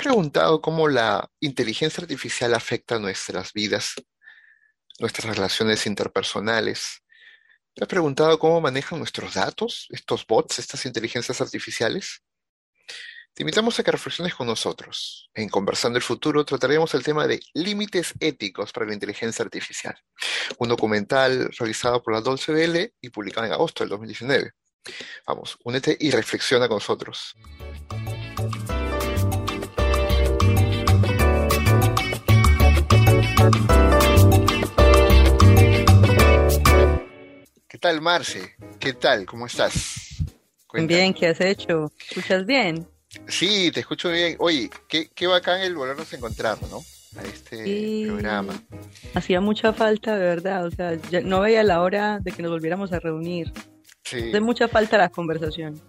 preguntado cómo la inteligencia artificial afecta nuestras vidas, nuestras relaciones interpersonales? ¿Te has preguntado cómo manejan nuestros datos, estos bots, estas inteligencias artificiales? Te invitamos a que reflexiones con nosotros. En Conversando el Futuro trataremos el tema de límites éticos para la inteligencia artificial, un documental realizado por la Dolce Vele y publicado en agosto del 2019. Vamos, únete y reflexiona con nosotros. Tal, Marce? ¿Qué tal? ¿Cómo estás? Bien, ¿qué has hecho? ¿Escuchas bien? Sí, te escucho bien. Oye, qué, qué bacán el volvernos a encontrar, ¿no? A este programa. Hacía mucha falta, de verdad. O sea, no veía la hora de que nos volviéramos a reunir. Sí. Hace mucha falta la conversación.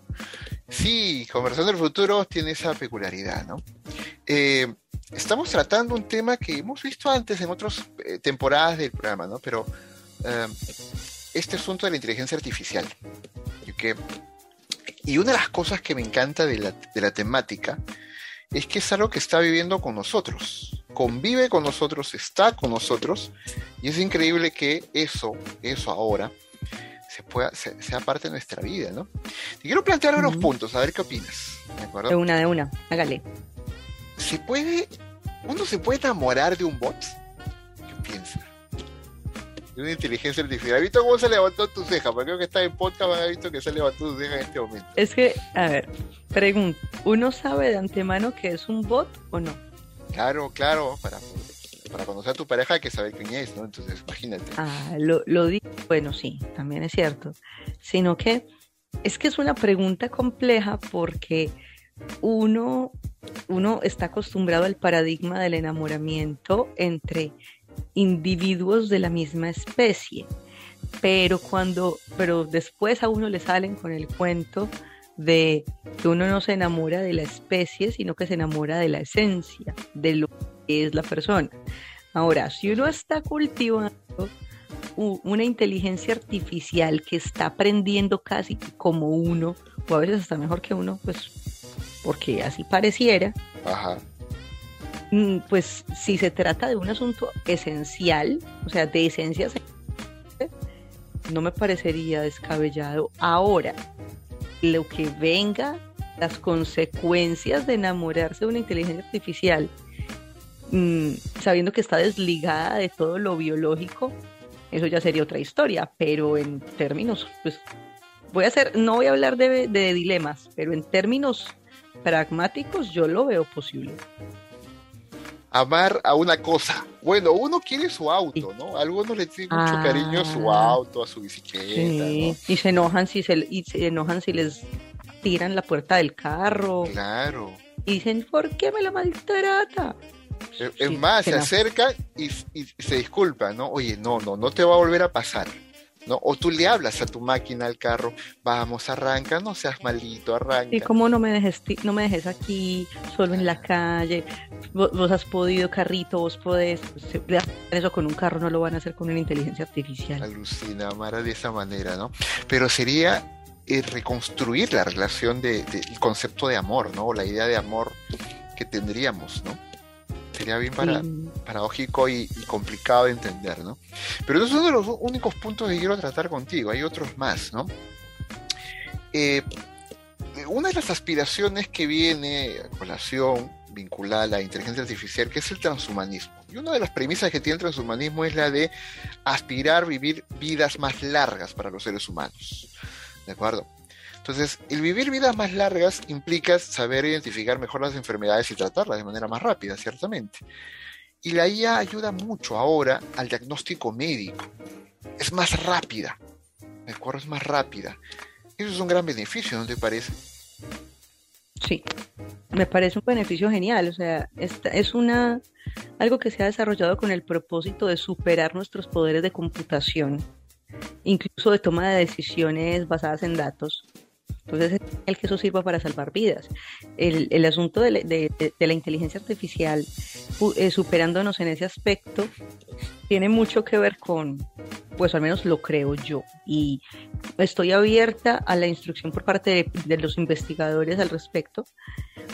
Sí, Conversando el Futuro tiene esa peculiaridad, ¿no? Eh, estamos tratando un tema que hemos visto antes en otras eh, temporadas del programa, ¿no? Pero eh, este asunto de la inteligencia artificial. Y que y una de las cosas que me encanta de la, temática es que es algo que está viviendo con nosotros, convive con nosotros, está con nosotros, y es increíble que eso, eso ahora, se pueda, sea parte de nuestra vida, ¿no? Te quiero plantear unos puntos, a ver qué opinas. De una, de una, hágale. ¿Se puede, uno se puede enamorar de un bot? Una inteligencia artificial. ¿Has visto cómo se levantó tu ceja? Porque creo que está en podcast, has visto que se levantó tu ceja en este momento. Es que, a ver, pregunta, ¿uno sabe de antemano que es un bot o no? Claro, claro, para, para conocer a tu pareja hay que saber quién es, ¿no? Entonces, imagínate. Ah, lo, lo digo, bueno, sí, también es cierto. Sino que es que es una pregunta compleja porque uno, uno está acostumbrado al paradigma del enamoramiento entre individuos de la misma especie. Pero cuando, pero después a uno le salen con el cuento de que uno no se enamora de la especie, sino que se enamora de la esencia, de lo que es la persona. Ahora, si uno está cultivando una inteligencia artificial que está aprendiendo casi como uno, o a veces hasta mejor que uno, pues porque así pareciera. Mm, pues si se trata de un asunto esencial, o sea, de esencia, no me parecería descabellado. Ahora, lo que venga, las consecuencias de enamorarse de una inteligencia artificial, mm, sabiendo que está desligada de todo lo biológico, eso ya sería otra historia, pero en términos, pues, voy a hacer, no voy a hablar de dilemas, pero en términos pragmáticos yo lo veo posible amar a una cosa. Bueno, uno quiere su auto, ¿no? Algunos le tienen mucho cariño a su ah. auto, a su bicicleta. Y se enojan si se, y se enojan si les tiran la puerta del carro. Claro. Y dicen, ¿por qué me la maltrata? Es más, se acercan y, y, se disculpan, ¿no? Oye, no, no, no te va a volver a pasar. ¿No? O tú le hablas a tu máquina, al carro, vamos, arranca, no seas maldito, arranca. Y cómo no me dejes, no me dejes aquí, solo en la calle, vos, has podido, carrito, vos podés, eso con un carro no lo van a hacer con una inteligencia artificial. Alucina, Mara, de esa manera, ¿no? Pero sería eh, reconstruir la relación de, el concepto de amor, ¿no? La idea de amor que tendríamos, ¿no? Sería bien para, paradójico y, complicado de entender, ¿no? Pero no son los únicos puntos que quiero tratar contigo, hay otros más, ¿no? Eh, una de las aspiraciones que viene a colación vinculada a la inteligencia artificial, que es el transhumanismo. Y una de las premisas que tiene el transhumanismo es la de aspirar a vivir vidas más largas para los seres humanos. ¿De acuerdo? Entonces, el vivir vidas más largas implica saber identificar mejor las enfermedades y tratarlas de manera más rápida, ciertamente. Y la IA ayuda mucho ahora al diagnóstico médico. Es más rápida. ¿De acuerdo? Es más rápida. Eso es un gran beneficio, ¿no te parece? Sí, me parece un beneficio genial. O sea, es una algo que se ha desarrollado con el propósito de superar nuestros poderes de computación, incluso de toma de decisiones basadas en datos. Entonces, el que eso sirva para salvar vidas. El, el asunto de, de, de, la inteligencia artificial eh, superándonos en ese aspecto tiene mucho que ver con, pues al menos lo creo yo, y estoy abierta a la instrucción por parte de, los investigadores al respecto,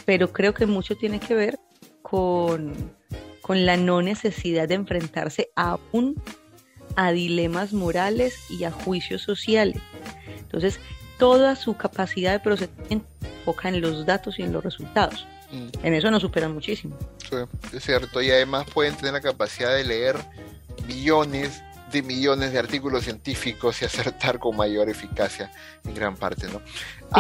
pero creo que mucho tiene que ver con, con la no necesidad de enfrentarse aún a dilemas morales y a juicios sociales. Entonces, toda su capacidad de procesamiento enfoca en los datos y en los resultados. Mm. En eso nos superan muchísimo. Sí, es cierto. Y además pueden tener la capacidad de leer millones de millones de artículos científicos y acertar con mayor eficacia en gran parte, ¿no?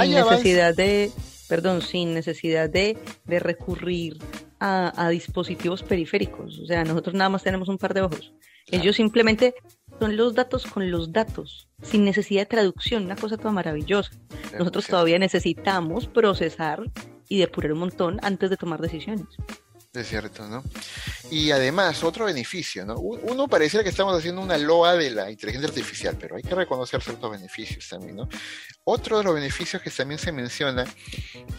Sin necesidad de, perdón, sin necesidad de, de recurrir a, dispositivos periféricos. O sea, nosotros nada más tenemos un par de ojos. Ellos simplemente son los datos con los datos, sin necesidad de traducción, una cosa toda maravillosa. Nosotros todavía necesitamos procesar y depurar un montón antes de tomar decisiones. Es cierto, ¿no? Y además, otro beneficio, ¿no? Uno pareciera que estamos haciendo una loa de la inteligencia artificial, pero hay que reconocer ciertos beneficios también, ¿no? Otro de los beneficios que también se menciona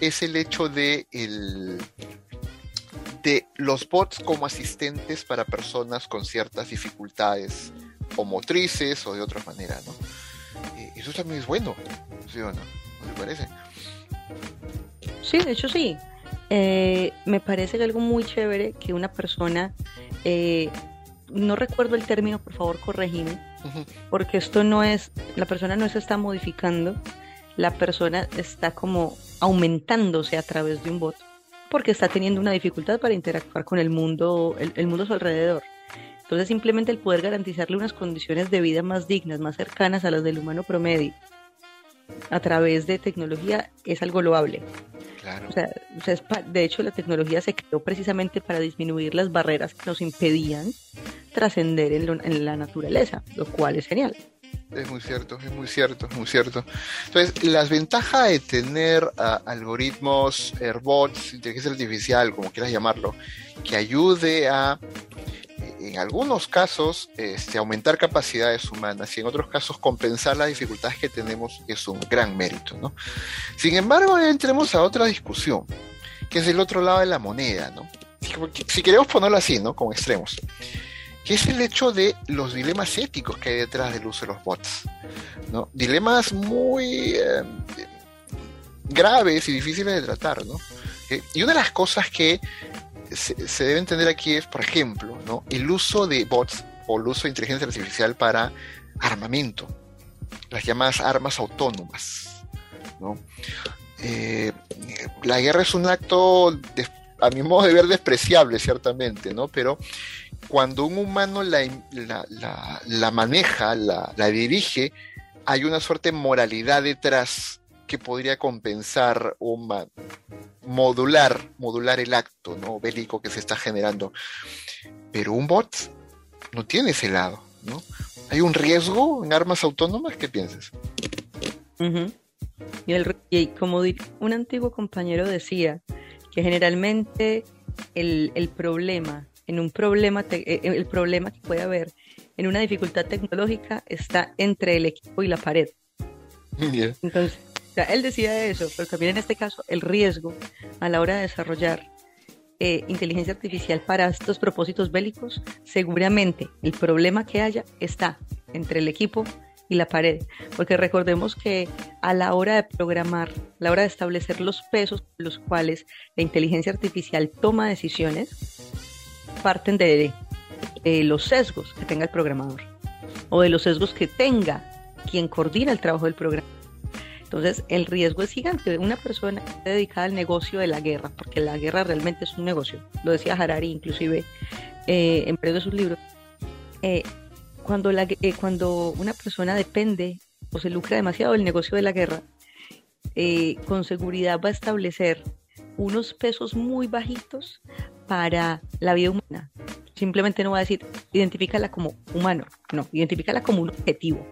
es el hecho de el, de los bots como asistentes para personas con ciertas dificultades o motrices o de otra manera, ¿no? Eh, eso también es bueno, ¿sí o no? ¿No te parece? Sí, de hecho sí. Eh, me parece algo muy chévere que una persona, eh, no recuerdo el término, por favor corregime, porque esto no es, la persona no se está modificando, la persona está como aumentándose a través de un bot, porque está teniendo una dificultad para interactuar con el mundo, el mundo a su alrededor. Entonces simplemente el poder garantizarle unas condiciones de vida más dignas, más cercanas a las del humano promedio, a través de tecnología es algo loable. Claro. O sea, de hecho, la tecnología se creó precisamente para disminuir las barreras que nos impedían trascender en, la naturaleza, lo cual es genial. Es muy cierto, es muy cierto, es muy cierto. Entonces, las ventajas de tener algoritmos, AirBots, inteligencia artificial, como quieras llamarlo, que ayude a en algunos casos este, aumentar capacidades humanas y en otros casos compensar las dificultades que tenemos es un gran mérito. ¿no? Sin embargo, entremos a otra discusión, que es el otro lado de la moneda. ¿no? Si, queremos ponerlo así, ¿no? con extremos, que es el hecho de los dilemas éticos que hay detrás del uso de los bots. ¿no? Dilemas muy eh, graves y difíciles de tratar. ¿no? Eh, y una de las cosas que se, debe entender aquí es, por ejemplo, el uso de bots o el uso de inteligencia artificial para armamento, las llamadas armas autónomas. ¿no? Eh, la guerra es un acto, a mi modo de ver, despreciable, ciertamente, ¿no? pero cuando un humano la, la, maneja, la, la dirige, hay una suerte de moralidad detrás que podría compensar o modular, modular el acto ¿no? bélico que se está generando. Pero un bot no tiene ese lado, ¿no? ¿Hay un riesgo en armas autónomas? ¿Qué piensas? y, el, como un antiguo compañero decía, que generalmente el, problema, en un problema, eh, el problema que puede haber en una dificultad tecnológica está entre el equipo y la pared. Entonces, él decía eso, pero también en este caso el riesgo a la hora de desarrollar eh, inteligencia artificial para estos propósitos bélicos, seguramente el problema que haya está entre el equipo y la pared, porque recordemos que a la hora de programar, a la hora de establecer los pesos los cuales la inteligencia artificial toma decisiones, parten de, de los sesgos que tenga el programador o de los sesgos que tenga quien coordina el trabajo del programa entonces, el riesgo es gigante. Una persona dedicada al negocio de la guerra, porque la guerra realmente es un negocio, lo decía Harari inclusive eh, en de sus libros, eh, cuando, la, eh, cuando una persona depende o se lucra demasiado del negocio de la guerra, con seguridad va a establecer unos pesos muy bajitos para la vida humana. Simplemente no va a decir, identifícala como humano, no, identifícala como un objetivo.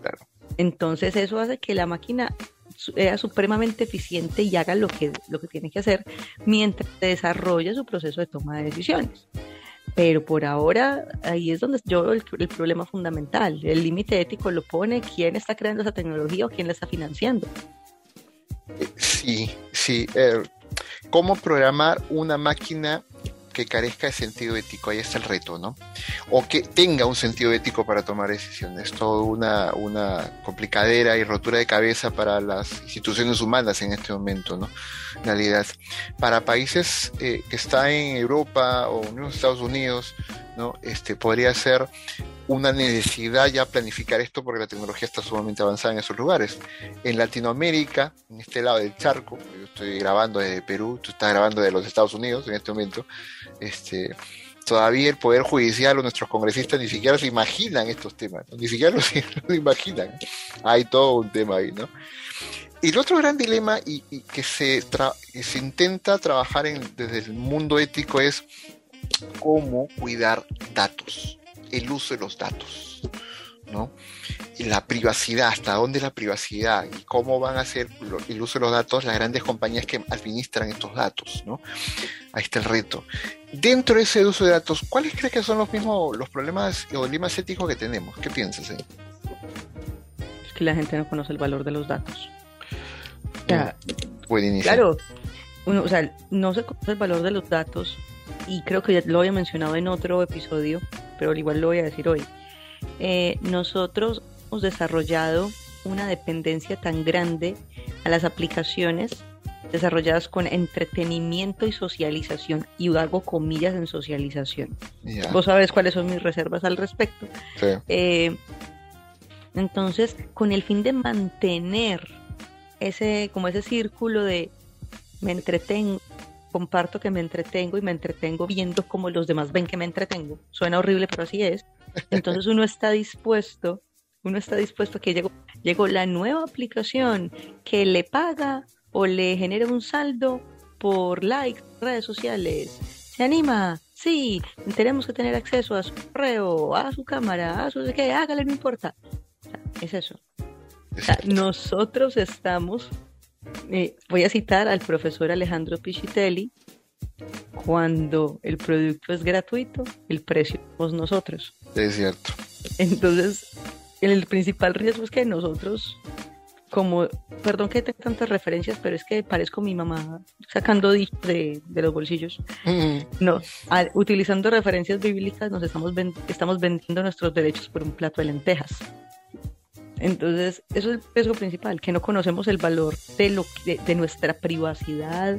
Claro. Entonces eso hace que la máquina sea supremamente eficiente y haga lo que, lo que tiene que hacer mientras desarrolla su proceso de toma de decisiones. Pero por ahora ahí es donde yo el, el problema fundamental. El límite ético lo pone quién está creando esa tecnología o quién la está financiando. Sí, sí. Eh, ¿Cómo programar una máquina que carezca de sentido ético, ahí está el reto, ¿no? O que tenga un sentido ético para tomar decisiones. Todo una, una complicadera y rotura de cabeza para las instituciones humanas en este momento, ¿no? En realidad, para países eh, que están en Europa o en los Estados Unidos, ¿no? Este, podría ser una necesidad ya planificar esto porque la tecnología está sumamente avanzada en esos lugares. En Latinoamérica, en este lado del charco, yo estoy grabando desde Perú, tú estás grabando de los Estados Unidos en este momento, este, todavía el Poder Judicial o nuestros congresistas ni siquiera se imaginan estos temas, ni siquiera lo, imaginan. Hay todo un tema ahí, ¿no? Y el otro gran dilema y, que, se se intenta trabajar desde el mundo ético es cómo cuidar datos el uso de los datos, ¿no? Y la privacidad, hasta dónde la privacidad y cómo van a ser el uso de los datos las grandes compañías que administran estos datos, ¿no? Ahí está el reto. Dentro de ese uso de datos, ¿cuáles crees que son los mismos los problemas o dilemas éticos que tenemos? ¿Qué piensas? Eh? Es que la gente no conoce el valor de los datos. Claro, o sea, no se conoce el valor de los datos y creo que ya lo había mencionado en otro episodio, pero igual lo voy a decir hoy. Eh, nosotros hemos desarrollado una dependencia tan grande a las aplicaciones desarrolladas con entretenimiento y socialización, y hago comillas en socialización. Vos sabés cuáles son mis reservas al respecto. Eh, entonces, con el fin de mantener ese, como ese círculo de me entretengo, comparto que me entretengo y me entretengo viendo como los demás ven que me entretengo. Suena horrible, pero así es. Entonces uno está dispuesto, uno está dispuesto a que llegó, llegó la nueva aplicación que le paga o le genera un saldo por likes, redes sociales. ¿Se anima? Sí, tenemos que tener acceso a su correo, a su cámara, a su qué, hágale, no importa. es eso. nosotros estamos eh, voy a citar al profesor Alejandro Pichitelli, cuando el producto es gratuito, el precio somos nosotros. Es cierto. Entonces, el principal riesgo es que nosotros, como, perdón que tenga tantas referencias, pero es que parezco mi mamá sacando dichos de, los bolsillos. No, utilizando referencias bíblicas nos estamos, estamos vendiendo nuestros derechos por un plato de lentejas. Entonces, eso es el riesgo principal, que no conocemos el valor de, lo, de, nuestra privacidad,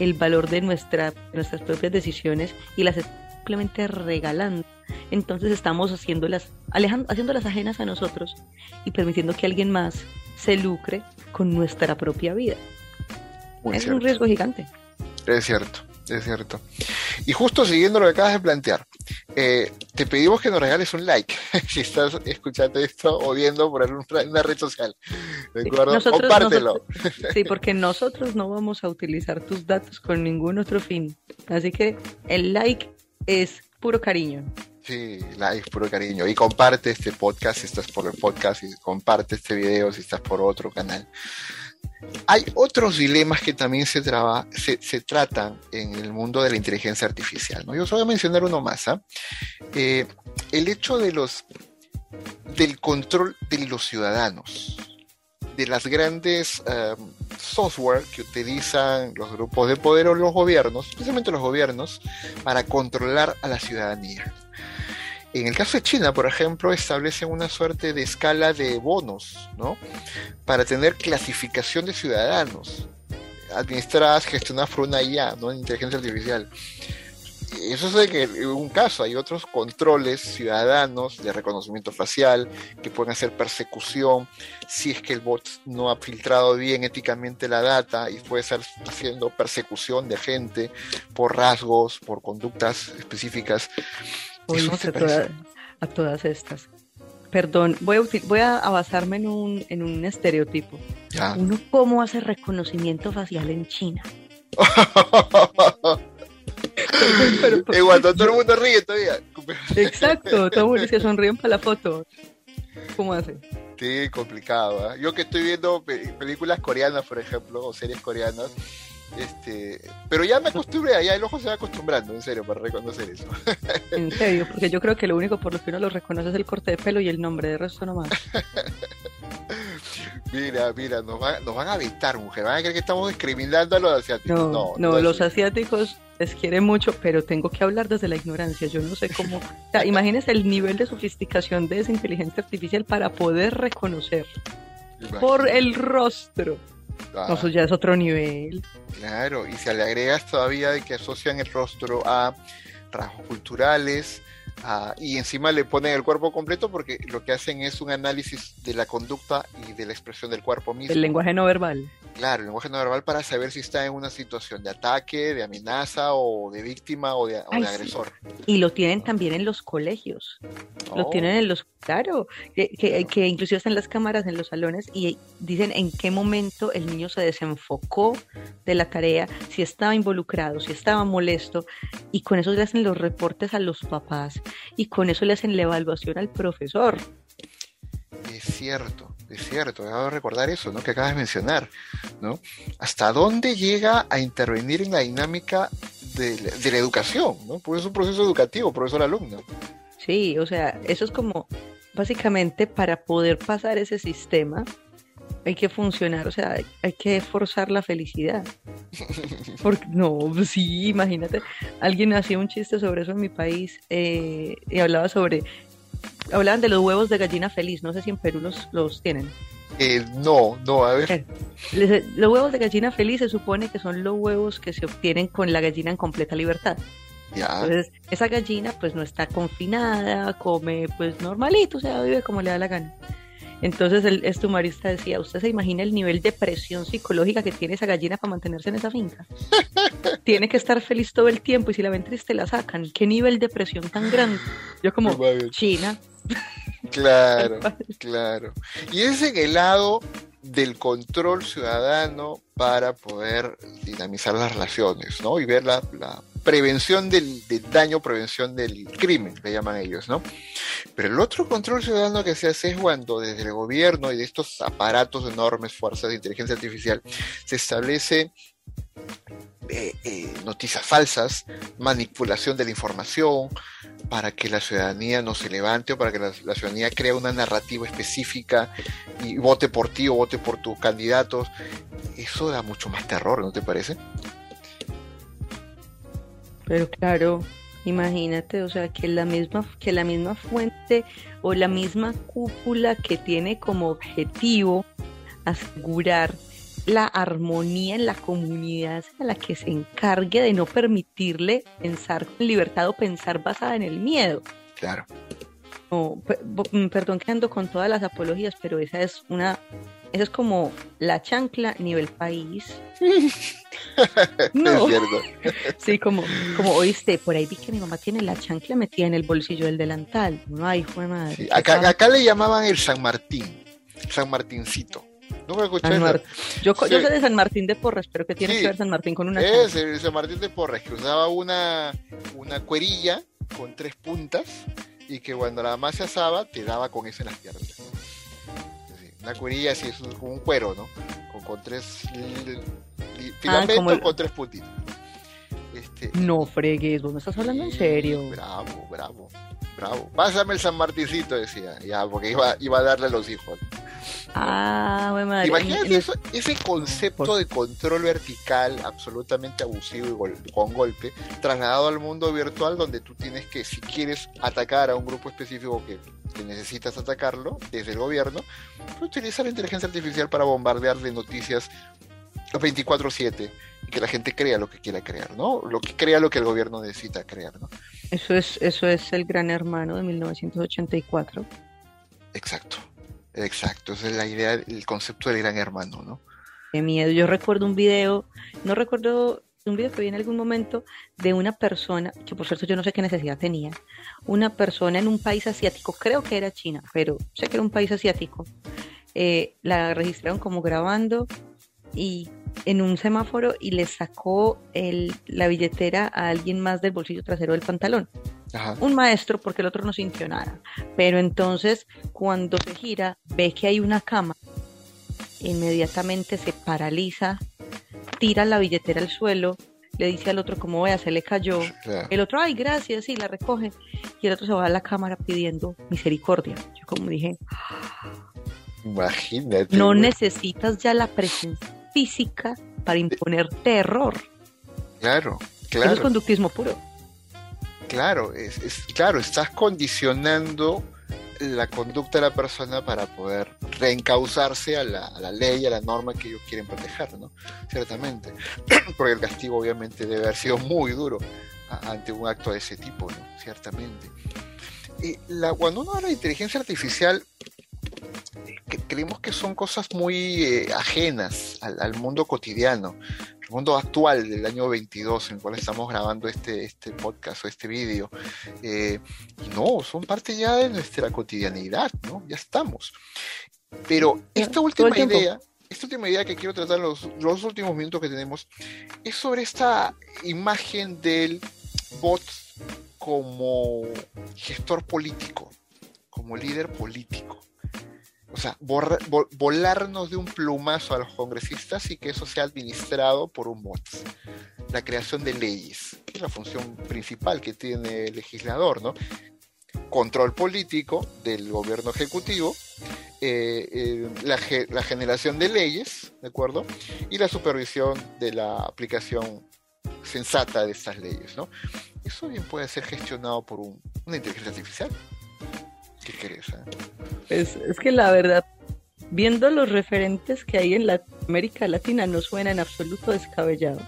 el valor de nuestra, nuestras propias decisiones y las simplemente regalando. Entonces estamos haciéndolas, alejando, haciéndolas ajenas a nosotros y permitiendo que alguien más se lucre con nuestra propia vida. es un riesgo gigante. Es cierto es cierto. Y justo siguiendo lo que acabas de plantear, eh, te pedimos que nos regales un like si estás escuchando esto o viendo por una red social. ¿De acuerdo? Compártelo. sí, porque nosotros no vamos a utilizar tus datos con ningún otro fin. Así que el like es puro cariño. Sí, like, puro cariño. Y comparte este podcast si estás por el podcast y comparte este video si estás por otro canal. Hay otros dilemas que también se, se, tratan en el mundo de la inteligencia artificial. ¿no? Yo os voy a mencionar uno más. ¿ah? Eh, el hecho de los, del control de los ciudadanos, de las grandes um, software que utilizan los grupos de poder o los gobiernos, especialmente los gobiernos, para controlar a la ciudadanía. En el caso de China, por ejemplo, establecen una suerte de escala de bonos, ¿no? Para tener clasificación de ciudadanos, administradas, gestionadas por una IA, ¿no? Inteligencia artificial. Eso es en un caso hay otros controles ciudadanos de reconocimiento facial que pueden hacer persecución si es que el bot no ha filtrado bien éticamente la data y puede estar haciendo persecución de gente por rasgos, por conductas específicas a, todas estas. Perdón, voy a, voy a basarme en un, en un estereotipo. Uno, ¿cómo hace reconocimiento facial en China? Igual, todo el mundo ríe todavía. Exacto, todo el mundo se sonríen para la foto. ¿Cómo hace? Sí, complicado. ¿eh? Yo que estoy viendo películas coreanas, por ejemplo, o series coreanas, este, pero ya me acostumbré, ya el ojo se va acostumbrando, en serio, para reconocer eso. En serio, porque yo creo que lo único por lo que uno lo reconoce es el corte de pelo y el nombre, de resto nomás. mira, mira, nos, van a evitar, mujer, van a creer que estamos discriminando a los asiáticos. No, no, los asiáticos les quiere mucho, pero tengo que hablar desde la ignorancia. Yo no sé cómo. O sea, imagínense el nivel de sofisticación de esa inteligencia artificial para poder reconocer por el rostro. Ah, Eso ya es otro nivel. claro, y si le agregas todavía de que asocian el rostro a rasgos culturales, a- y encima le ponen el cuerpo completo porque lo que hacen es un análisis de la conducta y de la expresión del cuerpo mismo. El lenguaje no verbal. Claro, el lenguaje no verbal para saber si está en una situación de ataque, de amenaza o de víctima o de, o Ay, de sí. agresor. Y lo tienen también en los colegios. Lo Oh, tienen en los, claro, que, que, que inclusive están las cámaras en los salones y dicen en qué momento el niño se desenfocó de la tarea, si estaba involucrado, si estaba molesto, y con eso le hacen los reportes a los papás y con eso le hacen la evaluación al profesor. Es cierto, es cierto, acabo de recordar eso, ¿no? Que acabas de mencionar, ¿no? ¿Hasta dónde llega a intervenir en la dinámica de, la- de la educación, ¿no? Porque es un proceso educativo, profesor-alumno. Sí, o sea, eso es como, básicamente para poder pasar ese sistema hay que funcionar, o sea, hay, que forzar la felicidad. Porque, no, sí, imagínate, alguien hacía un chiste sobre eso en mi país eh, y hablaba sobre, hablaban de los huevos de gallina feliz, no sé si en Perú los, los tienen. Eh, no, no, a ver, Los huevos de gallina feliz se supone que son los huevos que se obtienen con la gallina en completa libertad. ya, Entonces, esa gallina pues no está confinada, come pues normalito, o sea, vive como le da la gana. Entonces el humorista decía, ¿usted se imagina el nivel de presión psicológica que tiene esa gallina para mantenerse en esa finca? tiene que estar feliz todo el tiempo y si la ven triste la sacan. ¿Qué nivel de presión tan grande? Yo como, China. claro, claro. Y es en el lado del control ciudadano para poder dinamizar las relaciones, ¿no? Y ver la, la prevención del, daño, prevención del crimen, le llaman ellos, ¿no? Pero el otro control ciudadano que se hace es cuando desde el gobierno y de estos aparatos enormes, fuerzas de inteligencia artificial, se establece eh, eh, noticias falsas, manipulación de la información, para que la ciudadanía no se levante o para que la ciudadanía crea una narrativa específica y vote por ti o vote por tus candidatos. Eso da mucho más terror, ¿no te parece? Pero claro, imagínate, o sea, que la misma, que la misma fuente o la misma cúpula que tiene como objetivo asegurar la armonía en la comunidad a la que se encargue de no permitirle pensar con libertad o pensar basada en el miedo. Claro. No, mm, perdón que ando con todas las apologías, pero esa es una, esa es como la chancla nivel país. No. Sí, como, como oíste, por ahí vi que mi mamá tiene la chancla metida en el bolsillo del delantal. No, ay, fue madre. Sí, Acá, acá le llamaban el San Martín, San Martincito. ¿No me Mar- Yo, co- yo Sí. sé de San Martín de Porres, pero que tiene Sí. que ver San Martín con una Es chancla? el San Martín de Porres, que usaba una, una cuerilla con tres puntas y que cuando la mamá se asaba te daba con eso en las piernas. Una cuerilla así, es como un cuero, ¿no? Con, con tres filamentos Ah, el- con tres puntitos. Este, No fregues, vos me estás hablando en serio. Bravo, bravo, bravo. Pásame el San Martincito, decía, ya, porque iba, iba a darle a los hijos. Ah, madre. Imagínate eso- ese concepto de control vertical absolutamente abusivo y gol- con golpe, trasladado al mundo virtual donde tú tienes que, si quieres atacar a un grupo específico que, que necesitas atacarlo desde el gobierno, pues utiliza la inteligencia artificial para bombardear de noticias 24/7 y que la gente crea lo que quiera crear, ¿no? Lo que crea lo que el gobierno necesita crear, ¿no? Eso es, eso es el gran hermano de 1984. Exacto, exacto. Esa es la idea, el concepto del gran hermano, ¿no? Qué miedo. Yo recuerdo un video, no recuerdo un video que vi en algún momento de una persona, que por cierto yo no sé qué necesidad tenía, una persona en un país asiático, creo que era China, pero sé que era un país asiático. eh, la registraron como grabando y en un semáforo y le sacó el, la billetera a alguien más del bolsillo trasero del pantalón. Ajá. Un maestro porque el otro no sintió nada. Pero entonces cuando se gira ve que hay una cama, inmediatamente se paraliza, tira la billetera al suelo, le dice al otro como vea, se le cayó. El otro, ay, gracias, sí, la recoge. Y el otro se va a la cámara pidiendo misericordia. Yo como dije, Imagínate. no necesitas ya la presencia física para imponer terror. Claro, Claro. es conductismo puro. Claro, es, claro, estás condicionando la conducta de la persona para poder reencauzarse a la, a la, ley, a la norma que ellos quieren proteger, ¿no? Ciertamente. Porque el castigo obviamente debe haber sido muy duro ante un acto de ese tipo, ¿no? Ciertamente. Y la, cuando uno habla de inteligencia artificial, creemos que son cosas muy eh, ajenas al, mundo cotidiano, el mundo actual del año 22 en el cual estamos grabando este, este podcast o este vídeo. Eh, y no, son parte ya de nuestra cotidianidad, ¿no? Ya estamos. Pero esta última idea, esta última idea que quiero tratar los, los últimos minutos que tenemos, es sobre esta imagen del bot como gestor político, como líder político o sea, volarnos de un plumazo a los congresistas y que eso sea administrado por un bot. La creación de leyes, es la función principal que tiene el legislador, ¿no? Control político del gobierno ejecutivo, eh, eh, la, la, generación de leyes, ¿de acuerdo? Y la supervisión de la aplicación sensata de estas leyes, ¿no? Eso bien puede ser gestionado por un, una inteligencia artificial. ¿Qué crees? Pues, es que la verdad, viendo los referentes que hay en la América Latina, no suena en absoluto descabellado.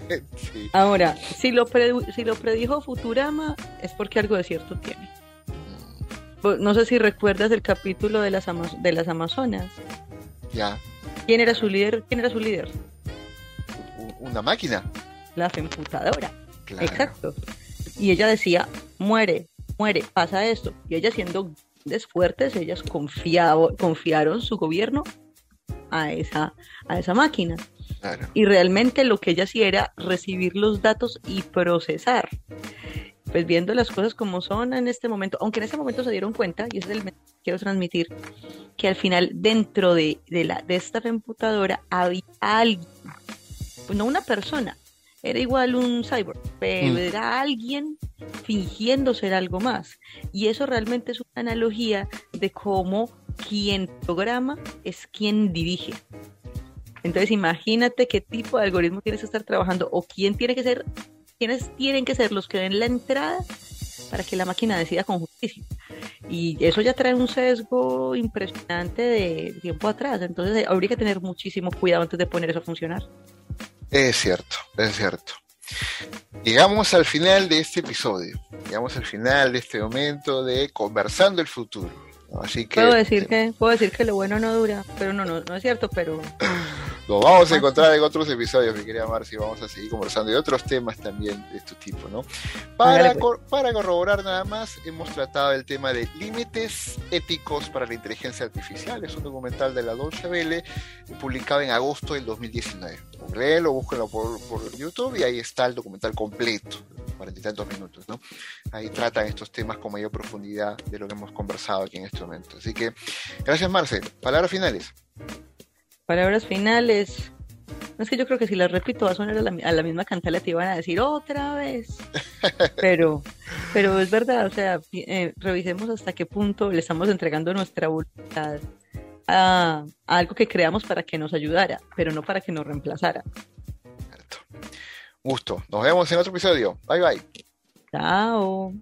Ahora, si lo, si lo predijo Futurama, es porque algo de cierto tiene. Pues, no sé si recuerdas el capítulo de las, de las Amazonas. Ya. ¿Quién era su líder? ¿Quién era su líder? Una máquina. La femputadora. Exacto. Y ella decía, muere, muere, pasa esto. Y ellas siendo fuertes, ellas confiado, confiaron su gobierno a esa, a esa máquina. Y realmente lo que ella hacía era recibir los datos y procesar. Pues viendo las cosas como son en este momento, aunque en este momento se dieron cuenta, y ese es el que quiero transmitir, que al final dentro de, de, la, de esta computadora había alguien, pues no una persona, era igual un cyborg, pero mm. era alguien fingiendo ser algo más. Y eso realmente es una analogía de cómo quien programa es quien dirige. Entonces imagínate qué tipo de algoritmo tienes que estar trabajando o quién tiene que ser, quiénes tienen que ser los que den la entrada para que la máquina decida con justicia. Y eso ya trae un sesgo impresionante de tiempo atrás. Entonces habría que tener muchísimo cuidado antes de poner eso a funcionar. Es cierto, es cierto. Llegamos al final de este episodio, llegamos al final de este momento de conversando el futuro. Así que puedo decir que puedo decir que lo bueno no dura, pero no no, no es cierto, pero Lo vamos a encontrar en otros episodios, mi querida Marci, vamos a seguir conversando de otros temas también de este tipo, ¿no? Para, para corroborar nada más, hemos tratado el tema de límites éticos para la inteligencia artificial. Es un documental de la Deutsche Welle publicado en agosto del 2019. Léelo, búsquenlo por, por YouTube y ahí está el documental completo, cuarenta y tantos minutos, ¿no? Ahí tratan estos temas con mayor profundidad de lo que hemos conversado aquí en este momento. Así que, gracias Marce. Palabras finales palabras finales. No es que yo creo que si las repito va a sonar a la, misma cantala te iban a decir otra vez. Pero, pero es verdad, o sea, eh, revisemos hasta qué punto le estamos entregando nuestra voluntad a, a, algo que creamos para que nos ayudara, pero no para que nos reemplazara. Gusto. Nos vemos en otro episodio. Bye bye. Chao.